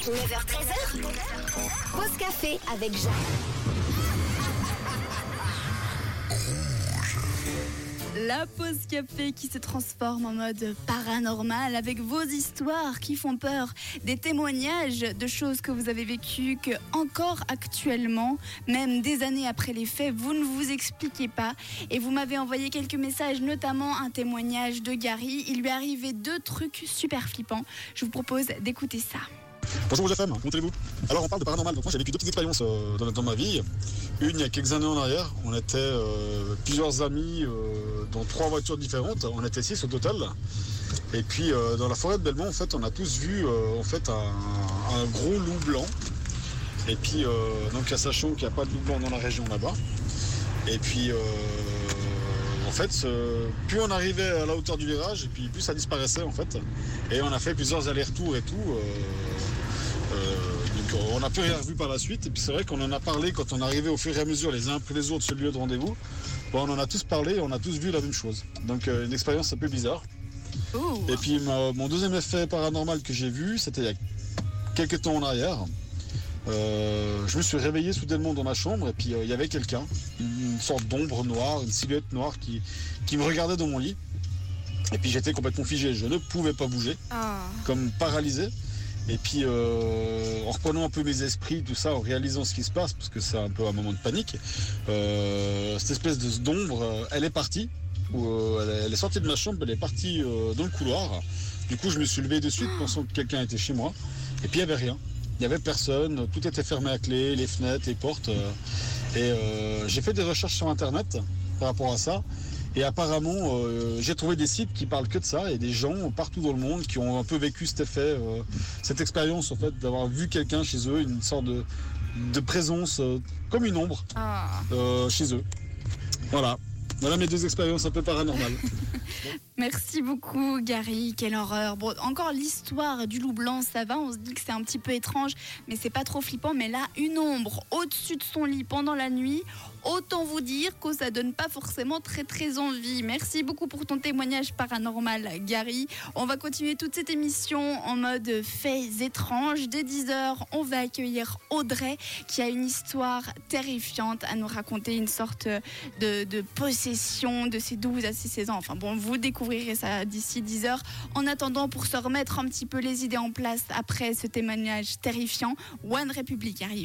9h13h. Pause café avec Jacques. La pause café qui se transforme en mode paranormal avec vos histoires qui font peur, des témoignages de choses que vous avez vécues que encore actuellement, même des années après les faits, vous ne vous expliquez pas. Et vous m'avez envoyé quelques messages, notamment un témoignage de Gary. Il lui est arrivé deux trucs super flippants. Je vous propose d'écouter ça. Bonjour comment allez-vous? Alors on parle de paranormal, donc moi j'ai vécu deux petites expériences euh, dans, ma vie. Une il y a quelques années en arrière, on était euh, plusieurs amis euh, dans trois voitures différentes, on était six au total. Et puis dans la forêt de Belmont en fait on a tous vu en fait un, gros loup blanc. Et puis donc sachant qu'il n'y a pas de loup blanc dans la région là-bas. Et puis en fait, plus on arrivait à la hauteur du virage, et puis plus ça disparaissait en fait. Et on a fait plusieurs allers-retours et tout. euh, euh, donc euh, on n'a plus rien revu par la suite. Et puis c'est vrai qu'on en a parlé quand on arrivait au fur et à mesure les uns après les autres sur le lieu de rendez-vous. Bon, on en a tous parlé et on a tous vu la même chose. Donc une expérience un peu bizarre. Et puis mon deuxième effet paranormal que j'ai vu, c'était il y a quelques temps en arrière. Euh, je me suis réveillé soudainement dans ma chambre et puis euh, il y avait quelqu'un, une sorte d'ombre noire, une silhouette noire qui, qui me regardait dans mon lit. Et puis j'étais complètement figé, je ne pouvais pas bouger Ah. comme paralysé. Et puis, euh, en reprenant un peu mes esprits, tout ça, en réalisant ce qui se passe, parce que c'est un peu un moment de panique, cette espèce de d'ombre, elle est partie. Ou, elle, est, sortie de ma chambre, elle est partie dans le couloir. Du coup, je me suis levé de suite, pensant que quelqu'un était chez moi. Et puis, il n'y avait rien. Il n'y avait personne, tout était fermé à clé, les fenêtres, les portes. euh, et euh, j'ai fait des recherches sur Internet par rapport à ça. Et apparemment, euh, j'ai trouvé des sites qui parlent que de ça et des gens partout dans le monde qui ont un peu vécu cet effet, euh, cette expérience en fait d'avoir vu quelqu'un chez eux, une sorte de, de présence euh, comme une ombre Ah. chez eux. Voilà. Voilà mes deux expériences un peu paranormales. Merci beaucoup, Gary. Quelle horreur. Encore l'histoire du loup blanc, ça va. On se dit que c'est un petit peu étrange, mais c'est pas trop flippant. Mais là, une ombre au-dessus de son lit pendant la nuit. Autant vous dire que ça donne pas forcément très très envie. Merci beaucoup pour ton témoignage paranormal, Gary. On va continuer toute cette émission en mode faits étranges. Dès 10h, on va accueillir Audrey qui a une histoire terrifiante à nous raconter, une sorte de, possession de ses 12 à ses 16 ans. Enfin bon, vous découvrirez ça d'ici 10 heures. En attendant, pour se remettre un petit peu les idées en place après ce témoignage terrifiant, One Republic arrive.